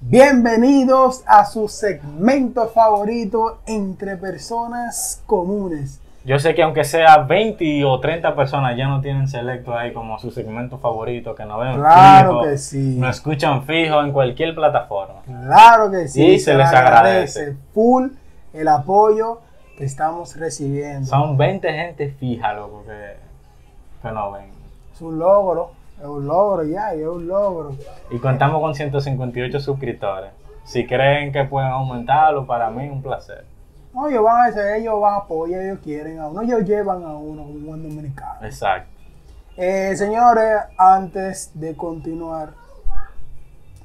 Bienvenidos a su segmento favorito entre personas comunes. Yo sé que aunque sea 20 o 30 personas ya no tienen selecto ahí como su segmento favorito, que nos ven Claro fijo, que sí. nos escuchan fijo en cualquier plataforma. Claro que sí. Y se les agradece. full el apoyo que estamos recibiendo. Son 20 gente fija, loco, que, que ven. Es un logro, es un logro ya, es un logro. Y contamos con 158 suscriptores. Si creen que pueden aumentarlo, para mí es un placer. No, ellos van a hacer, ellos van a apoyar, ellos quieren a uno, ellos llevan a uno como un buen dominicano. Exacto. Eh, señores, antes de continuar,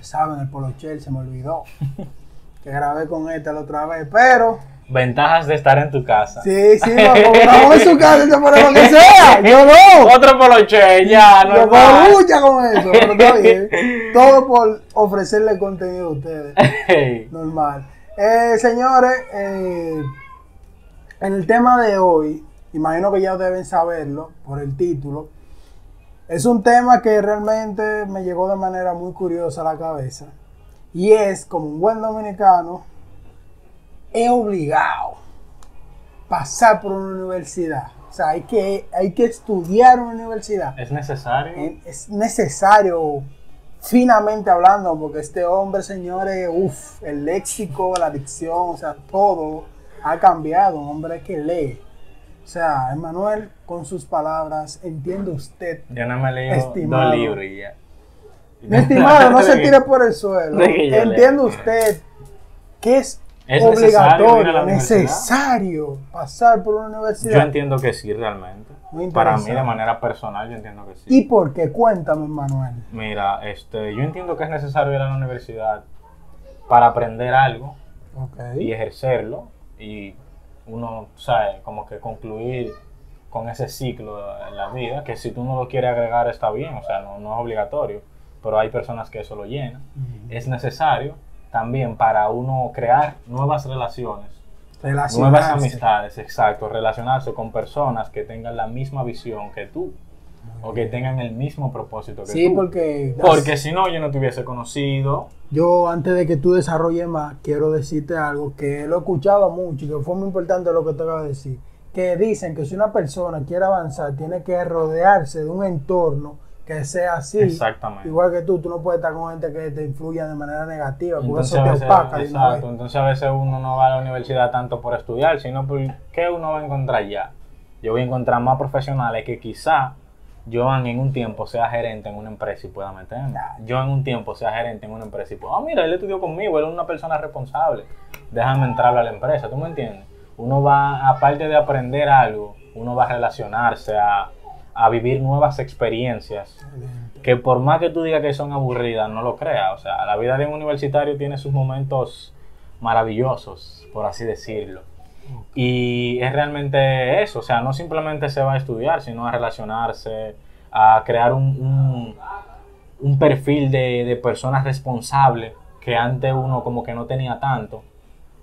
saben, el polochel se me olvidó. que grabé con esta la otra vez, pero Ventajas de estar en tu casa. sí, sí, grabamos en su casa, pone lo que sea. Yo no. Otro poloche, ya, no Yo con lucha con eso, pero está bien. Todo por ofrecerle contenido a ustedes. Normal. Eh, señores, eh, en el tema de hoy, imagino que ya deben saberlo por el título. Es un tema que realmente me llegó de manera muy curiosa a la cabeza. Y es, como un buen dominicano, es obligado pasar por una universidad. O sea, hay que, hay que estudiar una universidad ¿Es necesario? es necesario, finamente hablando, porque este hombre, señores, uff, el léxico, la dicción, o sea, todo ha cambiado. Un hombre que lee. O sea, Emanuel, con sus palabras, entiende usted. Yo no me leí Estimado. dos libros y ya. Mi estimado, no se tire por el suelo. Entiende usted que es, ¿Es obligatorio, necesario pasar por una universidad. Yo entiendo que sí, realmente. Muy Para mí, de manera personal, yo entiendo que sí. ¿Y por qué? Cuéntame, Manuel. Mira, este, yo entiendo que es necesario ir a la universidad para aprender algo Ok. y ejercerlo y uno, sabe, como que concluir con ese ciclo en la vida, que si tú no lo quieres agregar está bien, o sea, no, no es obligatorio, pero hay personas que eso lo llenan. Ujú. Es necesario también para uno crear nuevas relaciones, nuevas amistades, exacto, relacionarse con personas que tengan la misma visión que tú o que tengan el mismo propósito que Sí, tú. porque, Porque si no, yo no te hubiese conocido. yo antes de que tú desarrolles más, quiero decirte algo que lo he escuchado mucho y que fue muy importante lo que te acabo de decir. Que dicen que si una persona quiere avanzar, tiene que rodearse de un entorno que sea así. Exactamente. Igual que tú, tú no puedes estar con gente que te influya de manera negativa, porque Entonces eso te veces, opaca. exacto, entonces a veces uno no va a la universidad tanto por estudiar, sino por qué uno va a encontrar ya. Yo voy a encontrar más profesionales que quizá yo en un tiempo sea gerente en una empresa y pueda meterme. Yo en un tiempo sea gerente en una empresa y pueda, ah, mira, él estudió conmigo, él es una persona responsable. Déjame entrarle a la empresa, ¿tú me entiendes? Uno va, aparte de aprender algo, uno va a relacionarse, a, a vivir nuevas experiencias que por más que tú digas que son aburridas, no lo creas. O sea, la vida de un universitario tiene sus momentos maravillosos, por así decirlo. Y es realmente eso, o sea, no simplemente se va a estudiar, sino a relacionarse, a crear un, un, un perfil de, de personas responsables que antes uno como que no tenía tanto.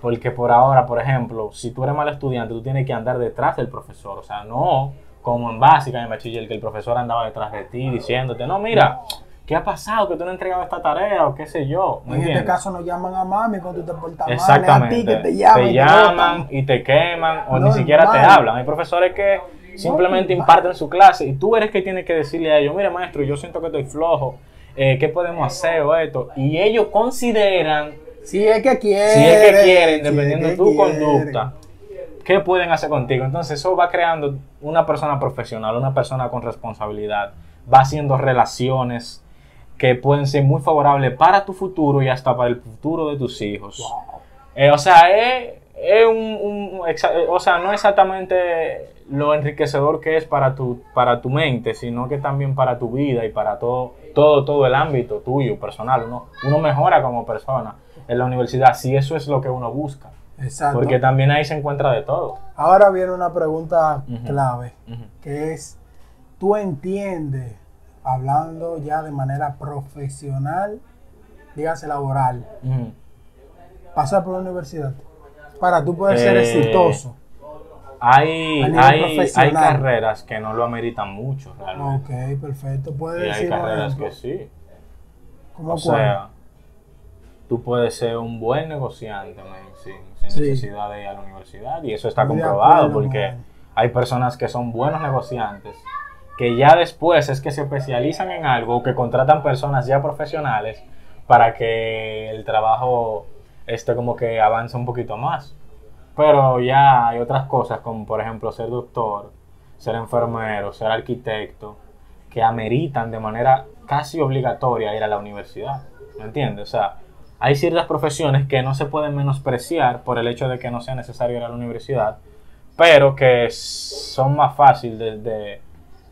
Porque por ahora, por ejemplo, si tú eres mal estudiante, tú tienes que andar detrás del profesor. O sea, no como en básica, en bachiller, que el profesor andaba detrás de ti diciéndote, no, mira, ¿qué ha pasado? Que tú no has entregado esta tarea o qué sé yo. ¿me En este caso nos llaman a mami cuando tú te portas mal, Exactamente. a ti que te llaman. y te llaman y te queman o ni siquiera te hablan. Hay profesores que simplemente imparten su clase y tú eres que tienes que decirle a ellos, mire maestro, yo siento que estoy flojo, eh, ¿qué podemos hacer o esto? Y ellos consideran, Si es que quieren. si es que quieren, si dependiendo de tu quieren. conducta, ¿qué pueden hacer contigo? Entonces eso va creando una persona profesional, una persona con responsabilidad, va haciendo relaciones que pueden ser muy favorables para tu futuro y hasta para el futuro de tus hijos. Wow. Eh, o sea, es, es un, eh, o sea, no exactamente lo enriquecedor que es para tu, para tu mente, sino que también para tu vida y para todo, todo, todo el ámbito tuyo, personal. Uno, uno mejora como persona en la universidad, si eso es lo que uno busca. Exacto. Porque también ahí se encuentra de todo. Ahora viene una pregunta clave, que es, ¿tú entiendes, hablando ya de manera profesional, dígase laboral, pasar por la universidad? Para tú poder ser Eh, exitoso. Hay, hay, hay carreras que no lo ameritan mucho realmente. Ok, perfecto. Y Puedes hay decir, por carreras que sí. ¿cómo O cuál? sea, tú puedes ser un buen negociante, man, sin, Sí. necesidad de ir a la universidad. Y eso está comprobado acuerdo, porque man. hay personas que son buenos negociantes que ya después es que se especializan en algo que contratan personas ya profesionales para que el trabajo este como que avance un poquito más. Pero ya hay otras cosas como por ejemplo ser doctor, ser enfermero, ser arquitecto, que ameritan de manera casi obligatoria ir a la universidad. ¿Me entiendes? O sea, hay ciertas profesiones que no se pueden menospreciar por el hecho de que no sea necesario ir a la universidad, pero que son más fáciles de,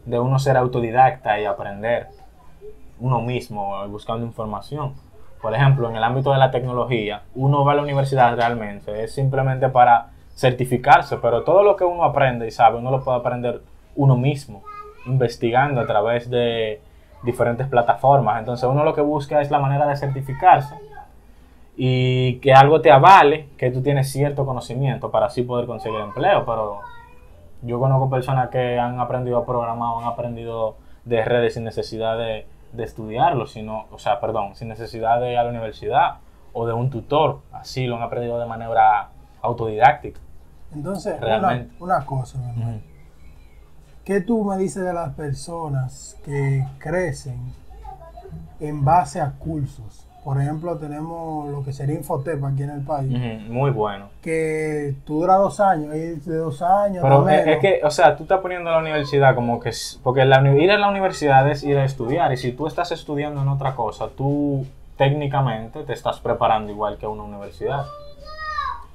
de- uno ser autodidacta y aprender uno mismo, buscando información. Por ejemplo, en el ámbito de la tecnología, uno va a la universidad realmente, es simplemente para certificarse, pero todo lo que uno aprende y sabe, uno lo puede aprender uno mismo, investigando a través de diferentes plataformas. Entonces uno lo que busca es la manera de certificarse y que algo te avale que tú tienes cierto conocimiento para así poder conseguir empleo. Pero yo conozco personas que han aprendido a programar, o han aprendido de redes sin necesidad de, de estudiarlo, sino, o sea, perdón, sin necesidad de ir a la universidad o de un tutor. Así lo han aprendido de manera autodidáctica. Entonces, una, Realmente. una cosa, mi hermano. ¿Qué tú me dices de las personas que crecen en base a cursos? Por ejemplo, tenemos lo que sería Infotep aquí en el país, Muy bueno. que tú duras dos años, ir de dos años, Pero es, que, o sea, tú estás poniendo la universidad como que... Porque la, ir a la universidad es ir a estudiar. Y si tú estás estudiando en otra cosa, tú técnicamente te estás preparando igual que una universidad.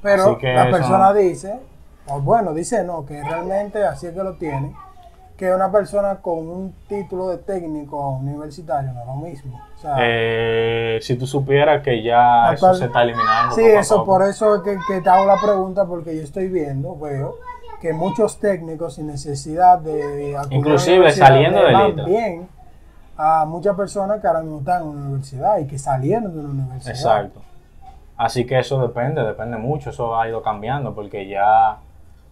Pero que la persona no- dice, o bueno, dice no, que realmente así es que lo tiene, que una persona con un título de técnico universitario no es lo mismo. O sea, Eh, si tú supieras que ya eso se está eliminando. sí, poco a eso poco. por eso es que, que te hago la pregunta, porque yo estoy viendo, veo, que muchos técnicos sin necesidad de Inclusive saliendo de Litra. bien a muchas personas que ahora mismo están en una universidad y que salieron de una universidad. Exacto. Así que eso depende, depende mucho. Eso ha ido cambiando porque ya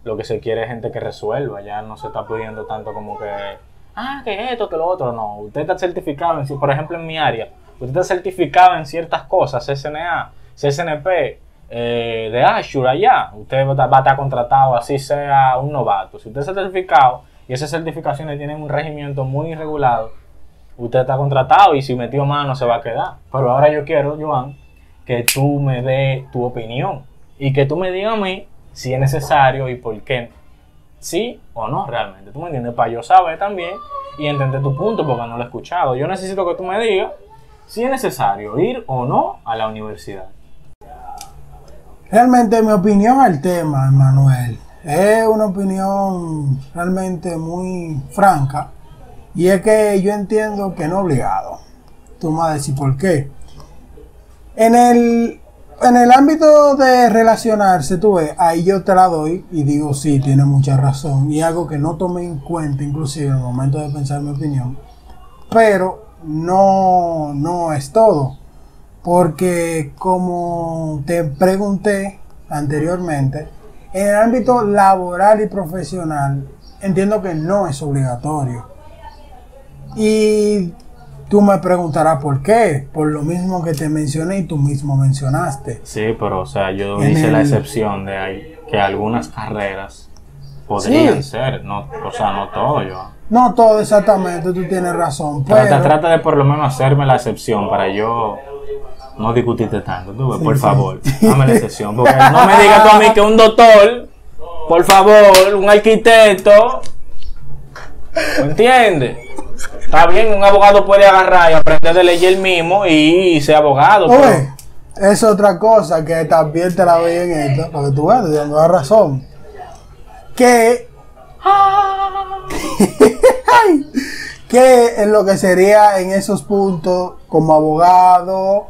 lo que se quiere es gente que resuelva. Ya no se está pidiendo tanto como que, ah, que esto, que lo otro. No, usted está certificado, en, por ejemplo, en mi área, usted está certificado en ciertas cosas, CCNA, CCNP, eh, de Azure allá. Usted va a estar- contratado, así sea un novato. Si usted está certificado y esas certificaciones tienen un regimiento muy regulado, usted está contratado y si metió mano se va a quedar. Pero ahora yo quiero, Joan, que tú me dé tu opinión y que tú me digas a mí si es necesario y por qué. Sí o no realmente. ¿Tú me entiendes? Para yo saber también y entender tu punto porque no lo he escuchado. Yo necesito que tú me digas si es necesario ir o no a la universidad. Realmente mi opinión al tema, Manuel, es una opinión realmente muy franca y es que yo entiendo que no obligado. Tú me vas a decir por qué. En el, en el ámbito de relacionarse, tú ves, ahí yo te la doy y digo sí, tiene mucha razón y algo que no tomé en cuenta inclusive en el momento de pensar mi opinión, pero no, no es todo. Porque como te pregunté anteriormente, en el ámbito laboral y profesional, entiendo que no es obligatorio. Y tú me preguntarás por qué, por lo mismo que te mencioné y tú mismo mencionaste. Sí, pero o sea, yo En hice la excepción de ahí, que algunas carreras podrían Sí. ser, no, o sea, no todo yo. No todo exactamente, tú tienes razón, Trata, pero trata de por lo menos hacerme la excepción para yo no discutirte tanto. Tú Sí, por sí. favor, dame la excepción. Porque no me digas tú a mí que un doctor, por favor, un arquitecto. ¿Me entiendes? Está bien, un abogado puede agarrar y aprender de ley él mismo y ser abogado. pero- Oye, es otra cosa que también te la doy en esto, porque tú ves, la razón. Que. Que en lo que sería en esos puntos, como abogado,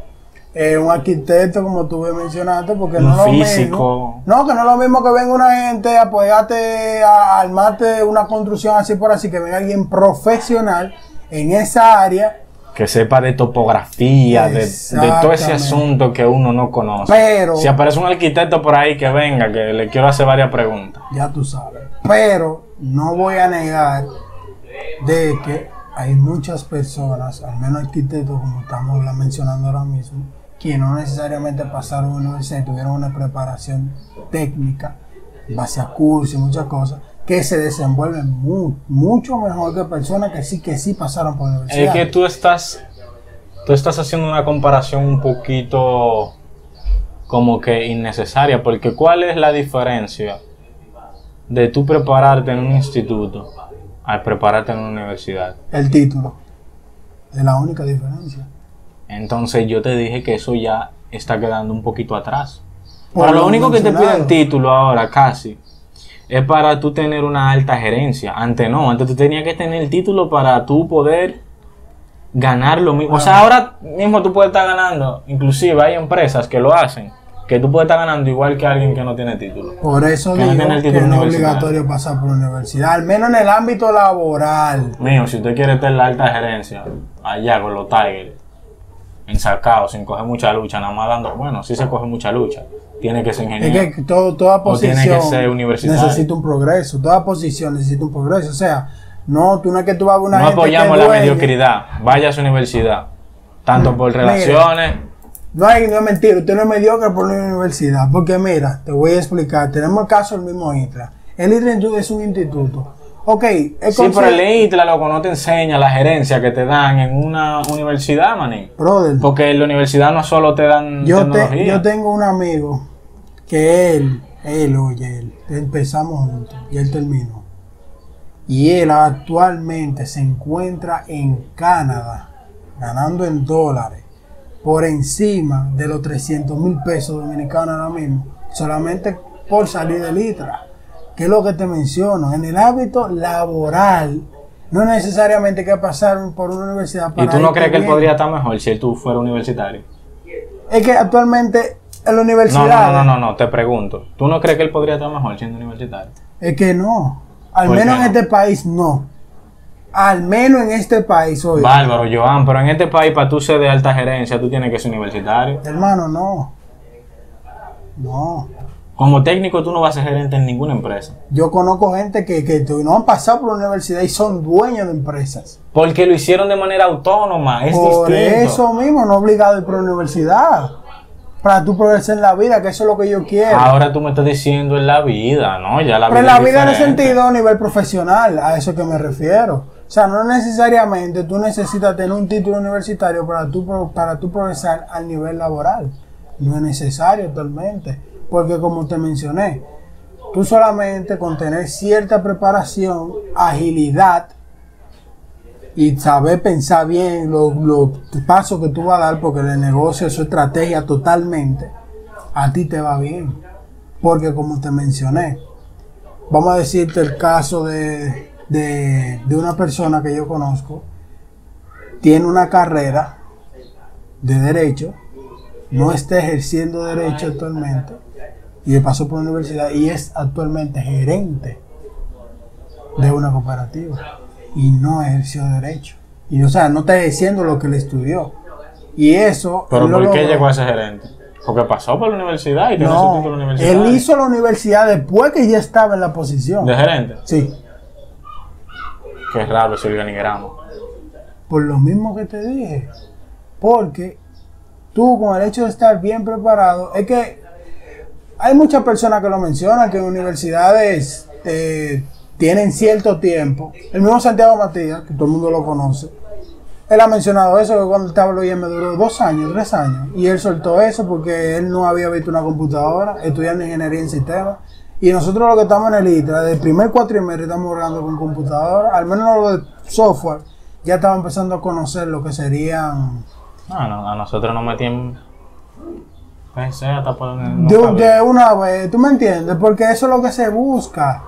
eh, un arquitecto, como tú me mencionaste, porque no lo mismo. No, que no es lo mismo que venga una gente apoyarte, a armarte una construcción así por así, que venga alguien profesional en esa área que sepa de topografía, de, de todo ese asunto que uno no conoce. Pero- si aparece un arquitecto por ahí que venga, que le quiero hacer varias preguntas. ya tú sabes. Pero no voy a negar de que hay muchas personas, al menos arquitectos como estamos la- mencionando ahora mismo, que no necesariamente pasaron una universidad y tuvieron una preparación técnica, base a cursos y muchas cosas, que se desenvuelven mucho mejor que personas que sí que sí pasaron por la universidad. Es que tú estás, tú estás haciendo una comparación un poquito como que innecesaria, porque ¿cuál es la diferencia de tú prepararte en un instituto al prepararte en una universidad? El título. Es la única diferencia. Entonces yo te dije que eso ya está quedando un poquito atrás. Pero lo único que te piden título ahora, casi, es para tú tener una alta gerencia. Antes no, antes tú tenías que tener el título para tú poder ganar lo mismo. O sea, ahora mismo tú puedes estar ganando, inclusive hay empresas que lo hacen, que tú puedes estar ganando igual que alguien que no tiene título. Por eso digo que no es obligatorio pasar por la universidad, al menos en el ámbito laboral. Mío, si usted quiere tener la alta gerencia, allá con los Tigers, ensarcados, sin coger mucha lucha, nada más dando, bueno, sí se coge mucha lucha tiene que ser ingeniero. Es que toda posición tiene que ser necesita un progreso, toda posición necesita un progreso. O sea, no, tú no es que tú vas a una No apoyamos la mediocridad, vaya a su universidad, tanto por relaciones. no hay, no es mentira, usted no es mediocre por una universidad, porque mira, te voy a explicar, tenemos el caso del mismo ITRA. El ITRA es un instituto. Ok, es Sí, pero el ITRA, loco, no te enseña la gerencia que te dan en una universidad, maní. Porque en la universidad no solo te dan yo yo tengo un amigo que él, él, oye, él, empezamos juntos y él terminó. Y él actualmente se encuentra en Canadá, ganando en dólares, por encima de los 300 mil pesos dominicanos ahora mismo, solamente por salir de Litra. Que es lo que te menciono, en el hábito laboral, no necesariamente que pasar por una universidad para. ¿Y tú no crees que él podría estar mejor si él tú fuera universitario? Es que actualmente en la universidad. No, no, no, no, te pregunto. ¿Tú no crees que él podría estar mejor siendo universitario? Es que no. Al menos en este país no. Al menos en este país hoy. Bárbaro, Joan, pero en este país para tú ser de alta gerencia tú tienes que ser universitario. Hermano, no. No. Como técnico tú no vas a ser gerente en ninguna empresa. Yo conozco gente que, que no han pasado por la universidad y son dueños de empresas. Porque lo hicieron de manera autónoma. Es por eso mismo, no obligado a ir por la universidad para tú progresar en la vida, que eso es lo que yo quiero. Ahora tú me estás diciendo en la vida, ¿no? Ya la Pero en la vida en el sentido a nivel profesional, a eso que me refiero. O sea, no necesariamente tú necesitas tener un título universitario para tú, para tú progresar al nivel laboral. No es necesario totalmente. Porque como te mencioné, tú solamente con tener cierta preparación, agilidad y saber pensar bien los, pasos que tú vas a dar, porque el negocio es su estrategia totalmente, a ti te va bien. Porque como te mencioné, vamos a decirte el caso de, de, de una persona que yo conozco, tiene una carrera de derecho, no está ejerciendo derecho actualmente, y pasó por la universidad y es actualmente gerente de una cooperativa y no ejerció derecho. Y o sea, no está diciendo lo que le estudió. Y eso. ¿Pero por qué llegó a ser gerente? Porque pasó por la universidad y tiene su título la universidad. Él hizo la universidad después que ya estaba en la posición. ¿De gerente? Sí. Qué raro ese organigrama. Por lo mismo que te dije. Porque tú, con el hecho de estar bien preparado, es que hay muchas personas que lo mencionan, que universidades eh, tienen cierto tiempo. El mismo Santiago Matías, que todo el mundo lo conoce, él ha mencionado eso, que cuando estaba en me duró dos años, tres años. Y él soltó eso porque él no había visto una computadora, estudiando ingeniería en sistemas. Y nosotros los que estamos en el ITRA, desde el primer cuatrimestre estamos jugando con computadora, al menos lo de software, ya estamos empezando a conocer lo que serían... No, no, a nosotros nos metían de, de, una vez, ¿tú me entiendes? Porque eso es lo que se busca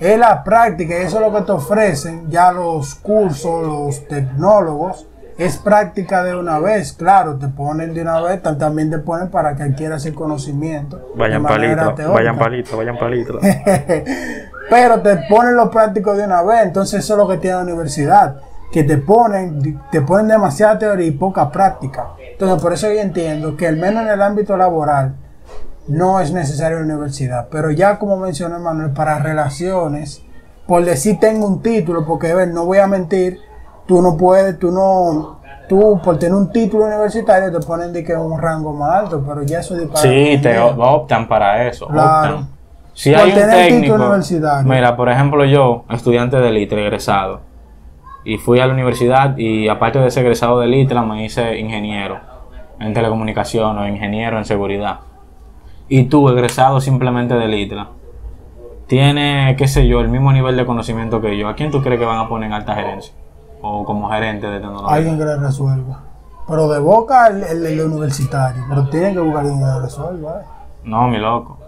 es la práctica y eso es lo que te ofrecen ya los cursos, los tecnólogos. Es práctica de una vez, claro, te ponen de una vez, también te ponen para que adquieras el conocimiento. Vayan palito, vayan palito, vayan palito. Pero te ponen los prácticos de una vez, entonces eso es lo que tiene la universidad, que te ponen, te ponen demasiada teoría y poca práctica. Entonces por eso yo entiendo que al menos en el ámbito laboral, no es necesario la universidad. Pero ya como mencioné Manuel, para relaciones, por decir tengo un título, porque ver, no voy a mentir, tú no puedes, tú no, tú por tener un título universitario te ponen de que un rango más alto, pero ya eso es. Sí, te optan para eso. Claro. Optan. Si Por hay un técnico, universitario. mira, por ejemplo, yo, estudiante de LITRA, egresado, y fui a la universidad y aparte de ser egresado de LITRA, me hice ingeniero en telecomunicación o ingeniero en seguridad. Y tú, egresado simplemente de LITRA, tiene, qué sé yo, el mismo nivel de conocimiento que yo. ¿A quién tú crees que van a poner en alta gerencia? O como gerente de tecnología. Alguien que le resuelva. Pero de boca el, el- el universitario, pero tienen que buscar alguien que le resuelva. ¿eh? No, mi loco.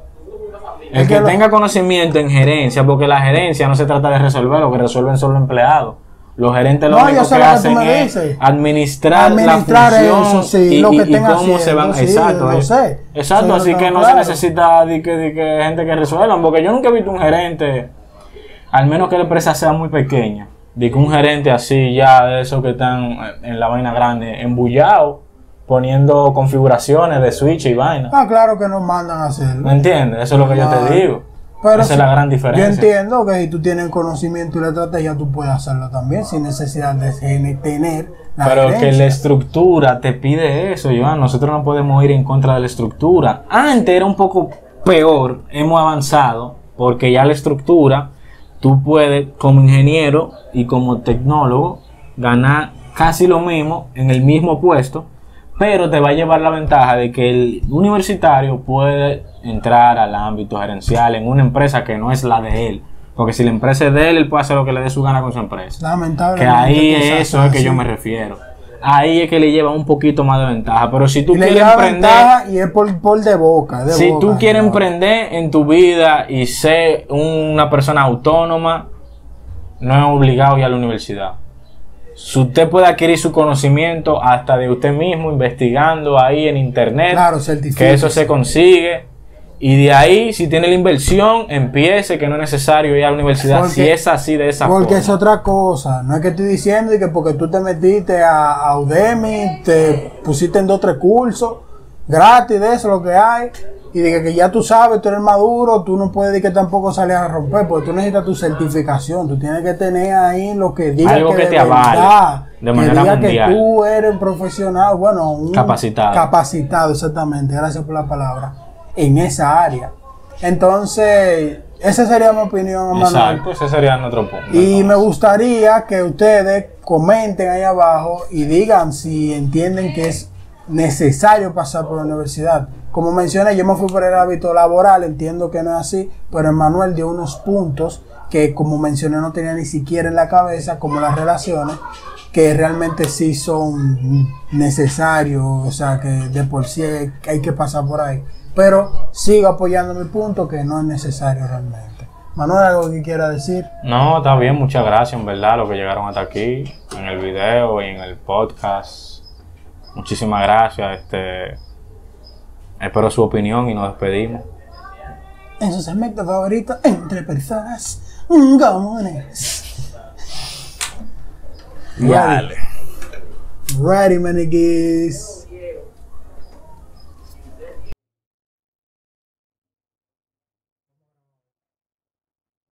Es El que que lo- tenga conocimiento en gerencia, porque la gerencia no se trata de resolver, lo que resuelven son los empleados. Los gerentes lo No, único yo que lo que tú hacen me es administrar, Administrar la función eso, sí, y, lo que y- y cómo haciendo, se van. sí, exacto, eh. sé. exacto, así que no se claro. necesita de que, de que gente que resuelvan, porque yo nunca he visto un gerente, al menos que la empresa sea muy pequeña, de que un gerente así ya de esos que están en la vaina grande, embullado, poniendo configuraciones de switch y vaina. Ah, claro que nos mandan a hacerlo. ¿Me entiendes? Eso es lo que yo Claro. te digo. Pero Esa es la gran diferencia. Yo entiendo que si tú tienes conocimiento y la estrategia, tú puedes hacerlo también sin necesidad de tener la Pero que la estructura te pide eso, Joan. Nosotros no podemos ir en contra de la estructura. Antes era un poco peor, hemos avanzado, porque ya la estructura, tú puedes como ingeniero y como tecnólogo ganar casi lo mismo en el mismo puesto, pero te va a llevar la ventaja de que el universitario puede entrar al ámbito gerencial en una empresa que no es la de él. Porque si la empresa es de él, él puede hacer lo que le dé su gana con su empresa. Lamentablemente. Que ahí es eso es que yo me refiero. Ahí es que le lleva un poquito más de ventaja. Pero si tú le quieres emprender, ventaja y es por, por de boca. de si boca, tú quieres ¿no? emprender en tu vida y ser una persona autónoma, no es obligado ir a la universidad. Si usted puede adquirir su conocimiento hasta de usted mismo, investigando ahí en internet, Claro, que eso se consigue. Y de ahí, si tiene la inversión, empiece, que no es necesario ir a la universidad Porque- si es así de esa Porque forma. es otra cosa. No es que estoy diciendo que porque tú te metiste a, a Udemy, te pusiste en dos o tres cursos gratis de eso, lo que hay. Y de que, que ya tú sabes, tú eres maduro, tú no puedes decir que tampoco sales a romper, porque tú necesitas tu certificación. Tú tienes que tener ahí lo que diga Algo que te avale, verdad, de que manera diga mundial. que tú eres un profesional, bueno, un Capacitado. Capacitado, exactamente. Gracias por la palabra. En esa área. Entonces, esa sería mi opinión, Manuel. Exacto, ese sería nuestro punto. Y me gustaría que ustedes comenten ahí abajo y digan si entienden que es necesario pasar por la universidad. Como mencioné, yo me fui por el hábito laboral, entiendo que no es así, pero Emanuel dio unos puntos que, como mencioné, no tenía ni siquiera en la cabeza, como las relaciones, que realmente sí son necesarios, o sea, que de por sí hay hay que pasar por ahí. Pero sigo apoyando mi punto que no es necesario realmente. Manuel, ¿algo que quiera decir? No, está bien, muchas gracias, en verdad, los que llegaron hasta aquí, en el video y en el podcast. Muchísimas gracias, este. Espero su opinión y nos despedimos. En su segmento favorito, entre personas comunes. Dale. Ready, maniguis.